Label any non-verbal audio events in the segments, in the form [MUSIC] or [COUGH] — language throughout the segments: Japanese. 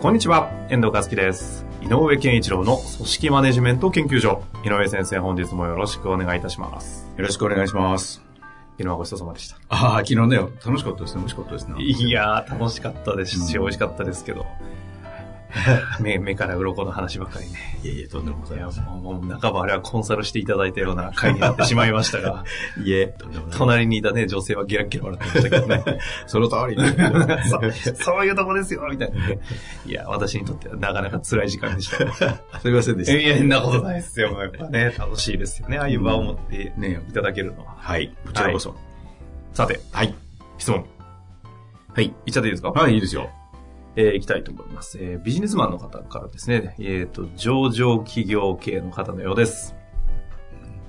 こんにちは、遠藤和樹です。井上健一郎の組織マネジメント研究所。井上先生、本日もよろしくお願いいたします。よろしくお願いします。昨日はごちそうさまでした。ああ、昨日ね、楽しかったですね。美味しかったですね。いやー、楽しかったですし、うん美味しかったですけど、[LAUGHS] 目目から鱗の話ばっかりね。いやいや、とんでもございません。もう、もう半ばあれはコンサルしていただいたような回になってしまいましたが、[LAUGHS] いえ。隣にいたね、女性はゲラッゲラ笑ってましたけどね。[LAUGHS] その通りに。そうそういうとこですよ、みたいなね。いや、私にとってはなかなか辛い時間でした。すみませんでした。いや、そんなことないですよ。やっぱね、楽しいですよね。ああいう場を持ってねいただけるのは。はい、こちらこそ。さて、はい。質問。はい。いっちゃっていいですか？はい、いいですよ。えー、いきたいと思います。えービジネスマンの方からですね、えっ、と、上場企業系の方のようです。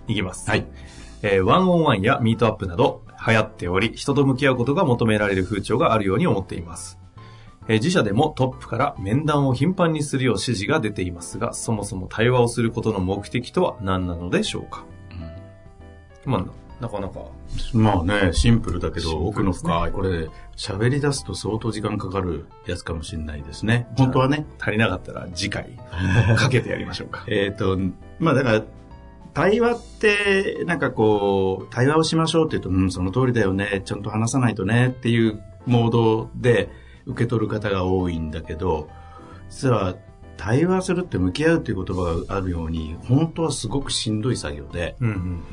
いきます。はい。えーワンオンワンやミートアップなど流行っており、人と向き合うことが求められる風潮があるように思っています。えー自社でもトップから面談を頻繁にするよう指示が出ていますが、そもそも対話をすることの目的とは何なのでしょうか、まあ、なかなか。まあね、シンプルだけど、奥の深い。これ、喋り出すと相当時間かかるやつかもしれないですね。本当はね。足りなかったら次回 [LAUGHS] かけてやりましょうか。えっと、まあだから、対話って、なんかこう、対話をしましょうって言うと、うん、その通りだよね、ちゃんと話さないとねっていうモードで受け取る方が多いんだけど、実は、対話するって向き合うっていう言葉があるように、本当はすごくしんどい作業で、うんうん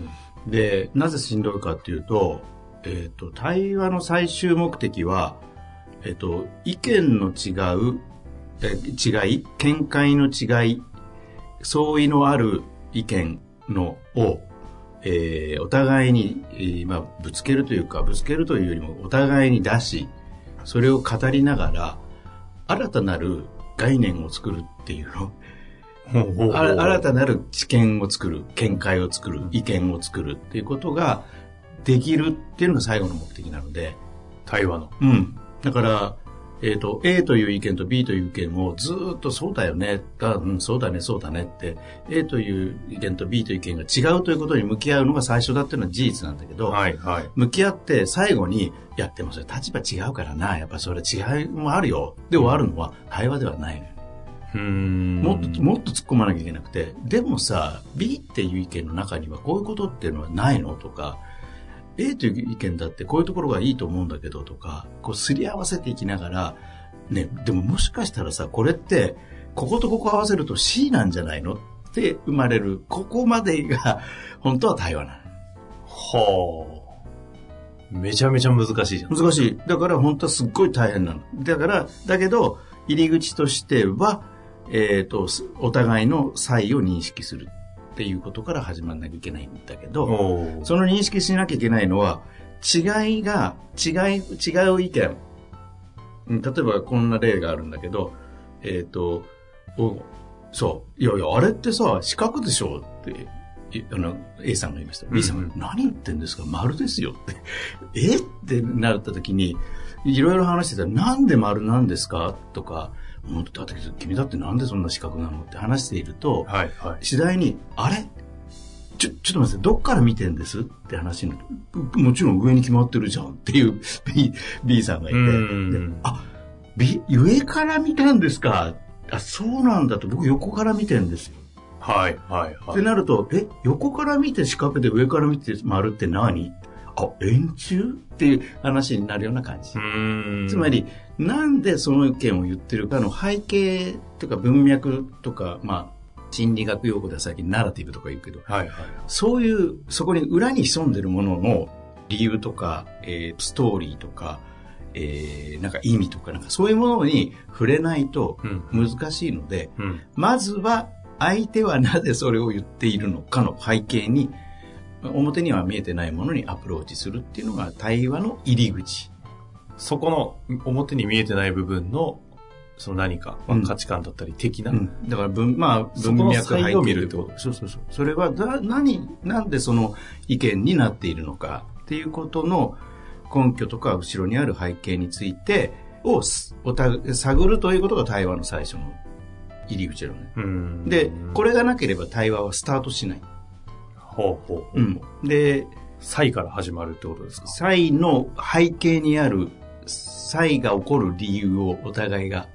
で、なぜしんどいかっていうと、えっ、と、対話の最終目的は、えっ、と、意見の違う、え違い、見解の違い、相違のある意見のを、えーお互いに、えーまあ、ぶつけるというか、ぶつけるというよりも、お互いに出し、それを語りながら、新たなる概念を作るっていうの。新たなる知見を作る、見解を作る、意見を作るっていうことができるっていうのが最後の目的なので、対話の。うん。だから、えっ、と、A という意見と B という意見をずーっとそうだよね、あうん、そうだね、そうだねって、A という意見と B という意見が違うということに向き合うのが最初だっていうのは事実なんだけど、はい、はい。向き合って最後に、いや、でもそれ立場違うからな、やっぱそれ違いもあるよ。で終わるのは対話ではないのよ。もっと、もっと突っ込まなきゃいけなくて、でもさ、B っていう意見の中にはこういうことっていうのはないのとか、A という意見だってこういうところがいいと思うんだけどとか、こうすり合わせていきながら、ね、でももしかしたらさ、これって、こことここ合わせると C なんじゃないのって生まれる、ここまでが本当は対話なはあ。めちゃめちゃ難しいじゃん。の。難しい。だから本当はすっごい大変なの。だから、だけど、入り口としては、えっ、と、すお互いの差異を認識するっていうことから始まらなきゃいけないんだけど、その認識しなきゃいけないのは、違いが、違い、違う意見。うん例えばこんな例があるんだけど、えっ、と、おそう、いやいや、あれってさ、四角でしょって、いあの、A さんが言いました。B さんうんが、何言ってんですか？丸ですよって。[LAUGHS] え？ってなった時に、いろいろ話してたら、なんで丸なんですか？とか、本当だって君だってなんでそんな四角なのって話していると、はい、はい。次第に、あれ？ちょ、ちょっと待って、どっから見てんです？って話になる。もちろん上に決まってるじゃんっていう B, B さんがいて、あ、B、上から見たんですか？あ、そうなんだと、僕横から見てんですよ。はい、はい、ってはい。なると、え、横から見て四角で上から見て丸って何？あ、円柱？っていう話になるような感じ。つま、り、なんでその意見を言ってるかの背景とか文脈とか、まあ、心理学用語では最近ナラティブとか言うけど、はい、はい。そういう、そこに裏に潜んでるものの理由とか、えーストーリーとか、えーなんか意味とか、なんかそういうものに触れないとうん。難しいので、うん。まずは相手はなぜそれを言っているのかの背景に、表には見えてないものにアプローチするっていうのが対話の入り口そこの表に見えてない部分の、その何か、ま価値観だったり的な、うん、だから文、まあ、文脈背景差異を見るってことそうそうそう。それは、だ、何、なんでその意見になっているのかっていうことの根拠とか後ろにある背景についてをすおた探るということが対話の最初の入り口なのね。うんで、これがなければ対話はスタートしない。ほうほうほう。うん。で、差異から始まるってことですか？差異の背景にある差異が起こる理由をお互いが。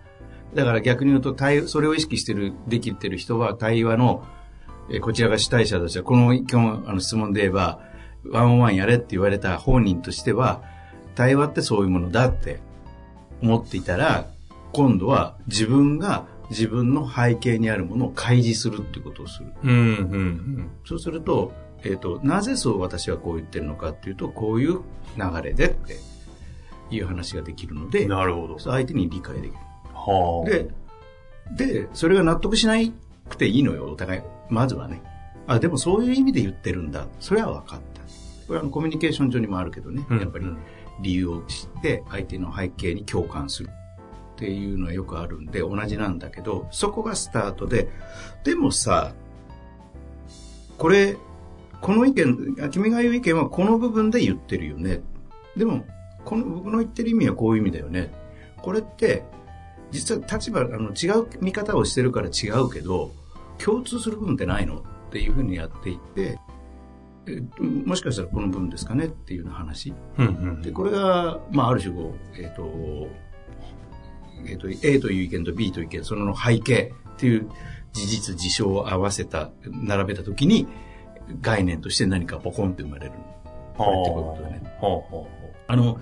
だから逆に言うと、対それを意識してる、できてる人は対話の、えーこちらが主体者としては、この今日あの質問で言えば、ワンオンワンやれって言われた本人としては、対話ってそういうものだって思っていたら、今度は自分が自分の背景にあるものを開示するってことをする。うん、うん、うん。そうすると、えっ、と、なぜそう私はこう言ってるのかっていうと、こういう流れでっていう話ができるので、なるほど。相手に理解できる。はあ。で、で、それが納得しなくていいのよ、お互い。まずはね。あ、でもそういう意味で言ってるんだ。それは分かった。これはコミュニケーション上にもあるけどね、うんやっぱりうん理由を知って相手の背景に共感するっていうのはよくあるんで同じなんだけど、そこがスタートで、でもさ、これ、この意見、あ君が言う意見はこの部分で言ってるよね。でも、この僕の言ってる意味はこういう意味だよね。これって、実は立場、あの、違う見方をしてるから違うけど、共通する部分ってないの？っていうふうにやっていって、えもしかしたらこの部分ですかねっていうような話。うん、うん。で、これが、まあ、ある種こう、えっ、と、えっ、と、A という意見と B という意見、その背景っていう事実、事象を合わせた、並べたときに、概念として何かポコンって生まれる。これっていうことだね。あの、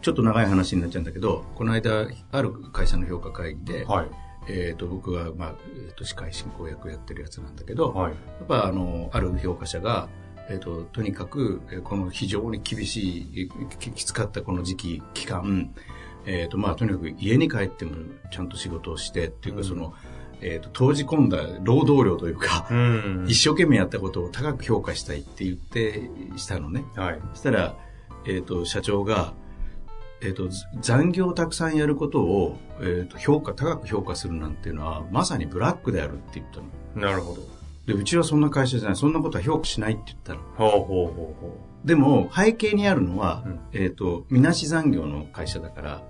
ちょっと長い話になっちゃうんだけど、この間、ある会社の評価会議で。はい。えっ、と、僕は、まあ、えっ、と、司会進行役やってるやつなんだけど、はい。やっぱあの、ある評価者が、えっ、と、とにかく、えーこの非常に厳しい、ききつかったこの時期、期間、えっ、と、まあ、とにかく家に帰ってもちゃんと仕事をして、っていうか、うんその、えっ、と、投じ込んだ労働量というか、うん。一生懸命やったことを高く評価したいって言って、したのね。はい。そしたら、えっ、と、社長が、えっ、と、ず残業をたくさんやることを、えっ、と、評価、高く評価するなんていうのは、まさにブラックであるって言ったの。なるほど。で、うちはそんな会社じゃない。そんなことは評価しないって言ったの。ほうほうほうほでも、背景にあるのは、うんえっ、と、みなし残業の会社だから、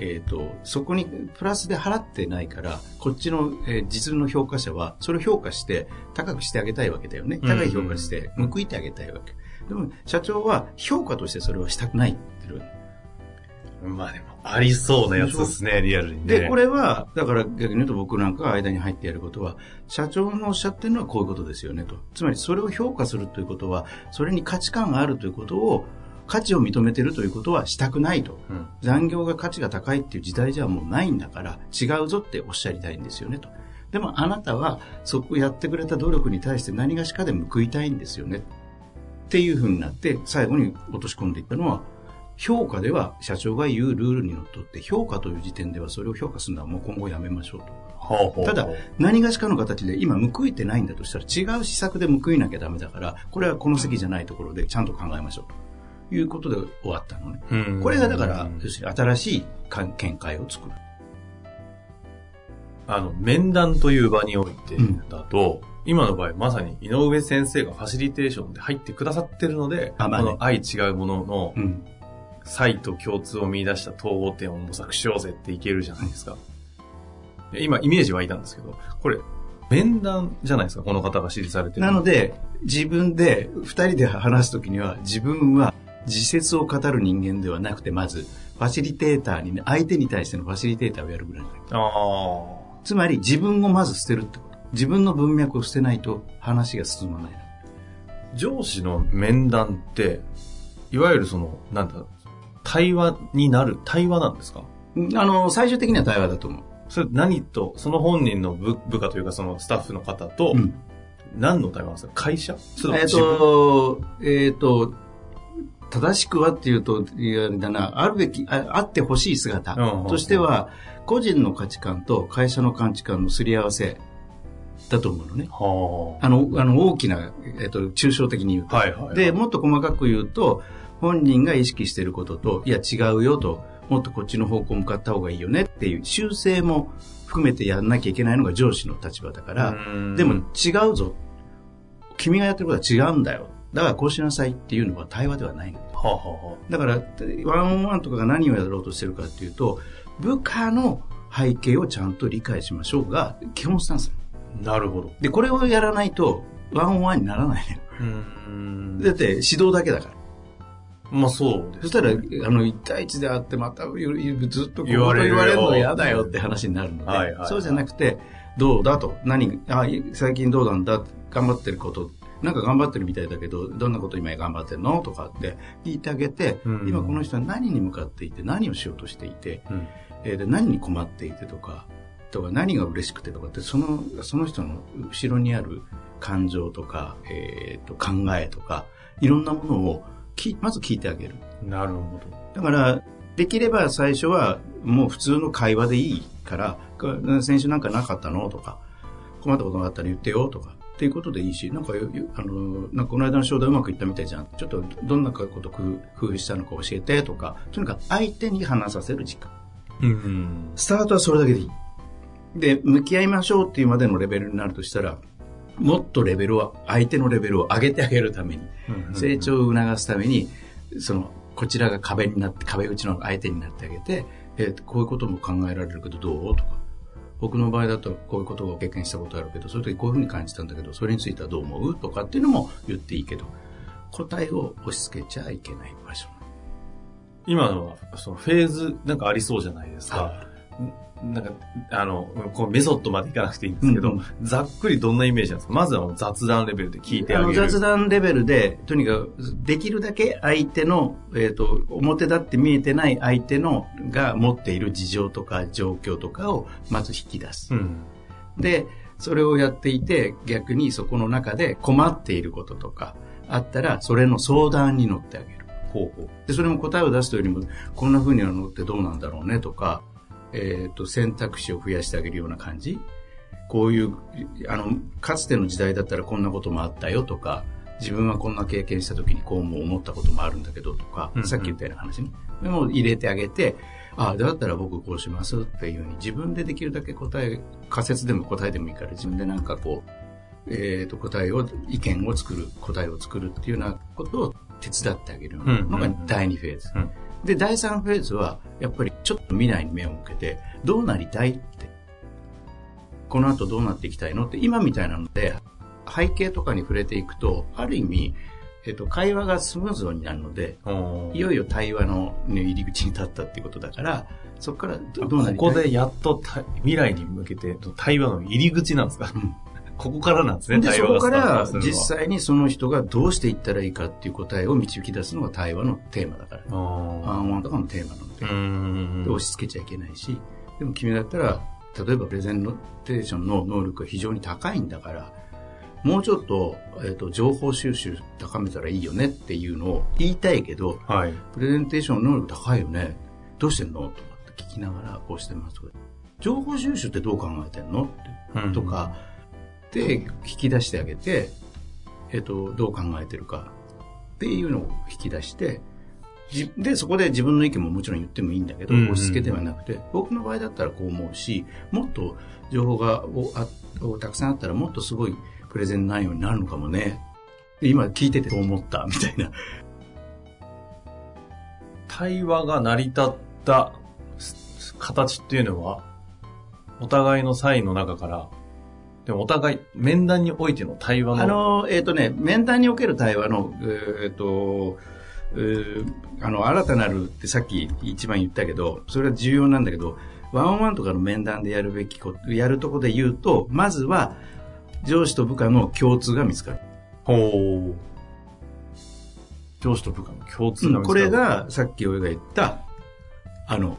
えっ、と、そこにプラスで払ってないから、こっちの、えー実の評価者は、それを評価して、高くしてあげたいわけだよね。うん高い評価して、報いてあげたいわけ。でも、社長は評価としてそれはしたくないって言ってる。う。まあでも、ありそうなやつですね、リアルにね。で、これは、だから逆に言うと僕なんかが間に入ってやることは、社長のおっしゃってるのはこういうことですよねと。つまりそれを評価するということは、それに価値観があるということを、価値を認めてるということはしたくないと。うん。残業が価値が高いっていう時代じゃもうないんだから、違うぞっておっしゃりたいんですよねと。でもあなたは、そこやってくれた努力に対して何がしかで報いたいんですよね。っていうふうになって、最後に落とし込んでいったのは、評価では社長が言うルールにのっとって、評価という時点ではそれを評価するのはもう今後やめましょうと。ほうほうただ、何がしかの形で今報いてないんだとしたら違う施策で報いなきゃダメだから、これはこの席じゃないところでちゃんと考えましょうということで終わったのね。うんこれがだから、要するに新しい見見解を作る。あの、面談という場においてだと、今の場合まさに井上先生がファシリテーションで入ってくださってるので、あまあねこの愛違うもののうん。差異と共通を見出した統合点を模索しようぜっていけるじゃないですか。で今、イメージ湧いたんですけど、これ、面談じゃないですか、この方が指示されてる。なので、自分で、二人で話すときには、自分は自説を語る人間ではなくて、まず、ファシリテーターにね、相手に対してのファシリテーターをやるぐらい。あつまり、自分をまず捨てるってこと。自分の文脈を捨てないと話が進まない。あ。上司の面談って、いわゆるその、なんだ、対話になる、対話なんですか？あの、最終的には対話だと思う。それ何と、その本人の部部下というかそのスタッフの方と、うん何の対話なんですか？会社？えっ、ともと、えっ、と、正しくはっていうと、だな、あるべき、ああってほしい姿うんとしては、個人の価値観と会社の価値観のすり合わせだと思うのね。はあの、あの大きな、えっ、と、抽象的に言うと。はいはいはいで、もっと細かく言うと、本人が意識していることと、いや違うよと、もっとこっちの方向向かった方がいいよねっていう修正も含めてやんなきゃいけないのが上司の立場だから、でも違うぞ。君がやってることは違うんだよ。だからこうしなさいっていうのは対話ではないの。はあ、はあはだから、ワンオンワンとかが何をやろうとしてるかっていうと、部下の背景をちゃんと理解しましょうが、基本スタンス。あ、なるほど。で、これをやらないと、ワンオンワンにならないのよ。うんだって、指導だけだから。まあそうです。そしたら、あの、一対一で会って、またずっとこう言われるよ言われるの嫌だよって話になるので、はいはいはいそうじゃなくて、どうだと、何、あ、最近どうなんだ、頑張ってること、なんか頑張ってるみたいだけど、どんなこと今頑張ってるの？とかって聞いてあげて、うん。今この人は何に向かっていて、何をしようとしていて、うん。えーで何に困っていてとか、とか何が嬉しくてとかって、その、その人の後ろにある感情とか、えーと考えとか、いろんなものをきまず聞いてあげる。なるほだから、できれば最初はもう普通の会話でいいから、か先週なんかなかったの？とか、困ったことがあったら言ってよとか、っていうことでいいし、なんかあの、なんかこの間の商談うまくいったみたいじゃん。ちょっとどんなこと工夫したのか教えてとか、とにかく相手に話させる時間。ど。うん。スタートはそれだけでいい。で、向き合いましょうっていうまでのレベルになるとしたら、もっとレベルを、相手のレベルを上げてあげるために、成長を促すために、その、こちらが壁になって、壁打ちの相手になってあげて、えーこういうことも考えられるけどどうとか、僕の場合だとこういうことを経験したことあるけど、その時こういうふうに感じたんだけど、それについてはどう思う？とかっていうのも言っていいけど、答えを押し付けちゃいけない場所。今のは、そのフェーズなんかありそうじゃないですか。なんか、あの、こうメソッドまでいかなくていいんですけど、うんざっくりどんなイメージなんですか？まずは雑談レベルで聞いてあげる。雑談レベルで、とにかく、できるだけ相手の、えっ、と、表立って見えてない相手のが持っている事情とか状況とかをまず引き出す。うん。で、それをやっていて、逆にそこの中で困っていることとかあったら、それの相談に乗ってあげる。ほうほう。で、それも答えを出すというよりも、こんな風にやるのってどうなんだろうねとか、えっ、と、選択肢を増やしてあげるような感じ？こういう、あの、かつての時代だったらこんなこともあったよとか、自分はこんな経験した時にこうも思ったこともあるんだけどとか、うんうんさっき言ったような話ね。でも入れてあげて、ああ、だったら僕こうしますっていうふうに自分でできるだけ答え、仮説でも答えでもいいから自分でなんかこう、えっ、と、答えを、意見を作る、答えを作るっていうようなことを手伝ってあげるのが第2フェーズ。うんで、第3フェーズは、やっぱりちょっと未来に目を向けて、どうなりたいって。この後どうなっていきたいのって、今みたいなので、背景とかに触れていくと、ある意味、えっ、と、会話がスムーズになるので、いよいよ対話の、ね、入り口に立ったっていうことだから、そこからどうなりたい？ここでやっとた未来に向けて対話の入り口なんですか、うんここからなんですね、で、そこから実際にその人がどうしていったらいいかっていう答えを導き出すのが対話のテーマだから。あワンとかのテーマなのでで押し付けちゃいけないし、でも君だったら、例えばプレゼンテーションの能力が非常に高いんだから、もうちょっと、えっ、と、情報収集高めたらいいよねっていうのを言いたいけど、はい。プレゼンテーション能力高いよね。どうしてんのとかって聞きながら、こうしてます。情報収集ってどう考えてんのうんとか、で、引き出してあげて、えっ、と、どう考えてるかっていうのを引き出して、じで、そこで自分の意見ももちろん言ってもいいんだけど、押し付けではなくて、僕の場合だったらこう思うし、もっと情報がおあおたくさんあったらもっとすごいプレゼン内容になるのかもね。で今聞いててそう思った、みたいな。[LAUGHS] 対話が成り立ったす形っていうのは、お互いのサインの中から、でもお互い、面談においての対話の、あの、えっ、とね、面談における対話の、えっ、と、えーあの、新たなるってさっき一番言ったけど、それは重要なんだけど、ワンオンワンとかの面談でやるべきこと、やるとこで言うと、まずは、上司と部下の共通が見つかる。ほう。上司と部下の共通が見つかるこれ、が、さっき俺が言った、あの、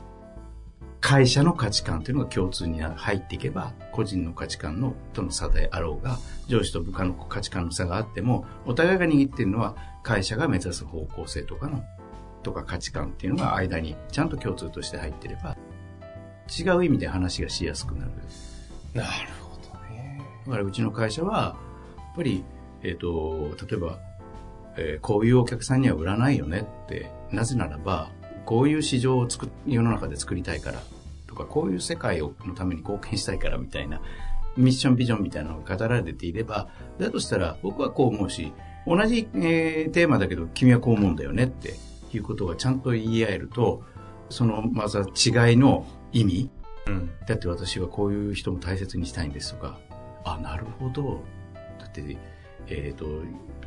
会社の価値観というのが共通に入っていけば、個人の価値観のとの差であろうが、上司と部下の価値観の差があっても、お互いが握っているのは、会社が目指す方向性とかの、とか価値観っていうのが間にちゃんと共通として入ってれば、違う意味で話がしやすくなる。なるほどね。だからうちの会社は、やっぱり、えっ、と、例えば、えーこういうお客さんには売らないよねって、なぜならば、こういう市場を作世の中で作りたいからとか、こういう世界をのために貢献したいからみたいな、ミッションビジョンみたいなのが語られていれば、だとしたら僕はこう思うし、同じ、えー、テーマだけど君はこう思うんだよねっていうことがちゃんと言い合えると、そのまずは違いの意味、うん、だって私はこういう人も大切にしたいんですとか、あ、なるほど。だって、えっ、ー、と、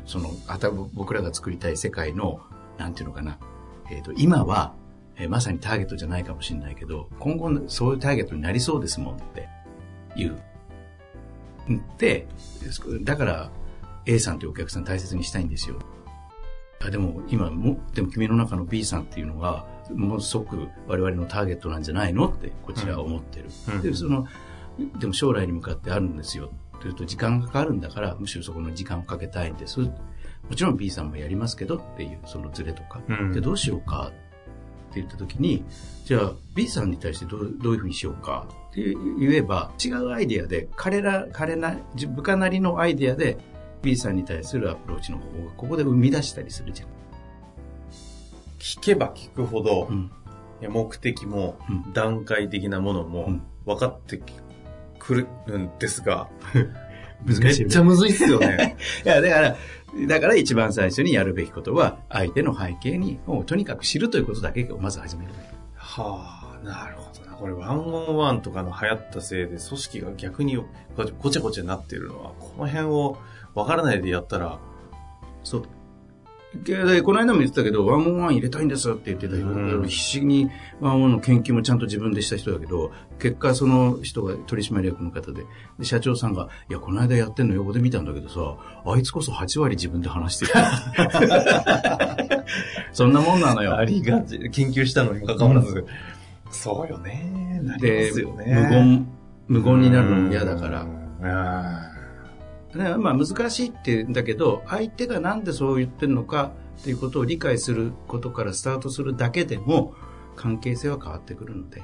その、あた僕らが作りたい世界の、なんていうのかな、えっ、ー、と、今は、えー、まさにターゲットじゃないかもしれないけど、今後そういうターゲットになりそうですもんっていう。で、だから A さんというお客さん大切にしたいんですよ。あでも今も、でも君の中の B さんっていうのが、もう即我々のターゲットなんじゃないのってこちらは思ってる。うん、で、その、でも将来に向かってあるんですよ。というと時間がかかるんだから、むしろそこの時間をかけたいんです。もちろん B さんもやりますけどっていうそのズレとか。うん、で、どうしようかって言った時に、じゃあ B さんに対してどうどういうふうにしようかって言えば、違うアイディアで、彼ら、彼な、部下なりのアイディアで B さんに対するアプローチの方法がここで生み出したりするじゃん。聞けば聞くほど、うん、目的も段階的なものも分かってくるんですが、[LAUGHS] 難しい、めっちゃむずいっすよね。[LAUGHS] いや、だから、だから一番最初にやるべきことは、相手の背景に、もうとにかく知るということだけをまず始める。はあ、なるほどな。これ、ワンオンワンとかの流行ったせいで、組織が逆にごちゃごちゃになってるのは、この辺を分からないでやったら、そう。で、この間も言ってたけど、ワンオンワン入れたいんですって言ってたけど、うん、必死にワンオンの研究もちゃんと自分でした人だけど、結果その人が取締役の方で、で社長さんが、いや、この間やってんの横で見たんだけどさ、あいつこそ8割自分で話してる。[LAUGHS] そんなもんなのよ。ありがち。研究したのにかかわらず。うん、そうよね。なりますよね。無言、無言になるのも嫌だから。うんまあ難しいって言うんだけど、相手がなんでそう言ってるのかっていうことを理解することからスタートするだけでも、関係性は変わってくるので、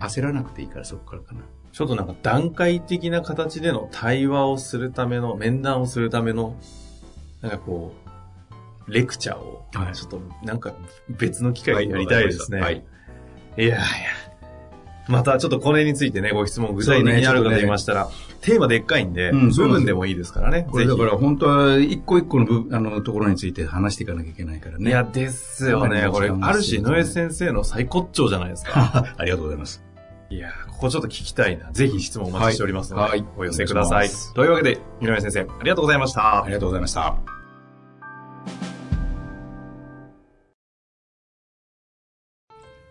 焦らなくていいからそこからかな。ちょっとなんか段階的な形での対話をするための、面談をするための、なんかこう、レクチャーを、ちょっとなんか別の機会でやりたいですね。はい。いやいや、またちょっとこれについてね、ご質問具体的にあるかと言いましたら、ね、テーマでっかいんで、うん、部分でもいいですからね。これだから本当は一個一個の部あのところについて話していかなきゃいけないからね。いや、ですよね。これ、ある種、井上先生の最骨頂じゃないですか。[LAUGHS] ありがとうございます。いやここちょっと聞きたいな。ぜひ質問お待ちしておりますので、はい、お寄せください。というわけで、井上先生、ありがとうございました。ありがとうございました。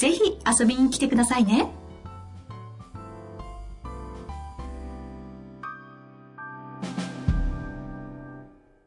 ぜひ遊びに来てくださいね。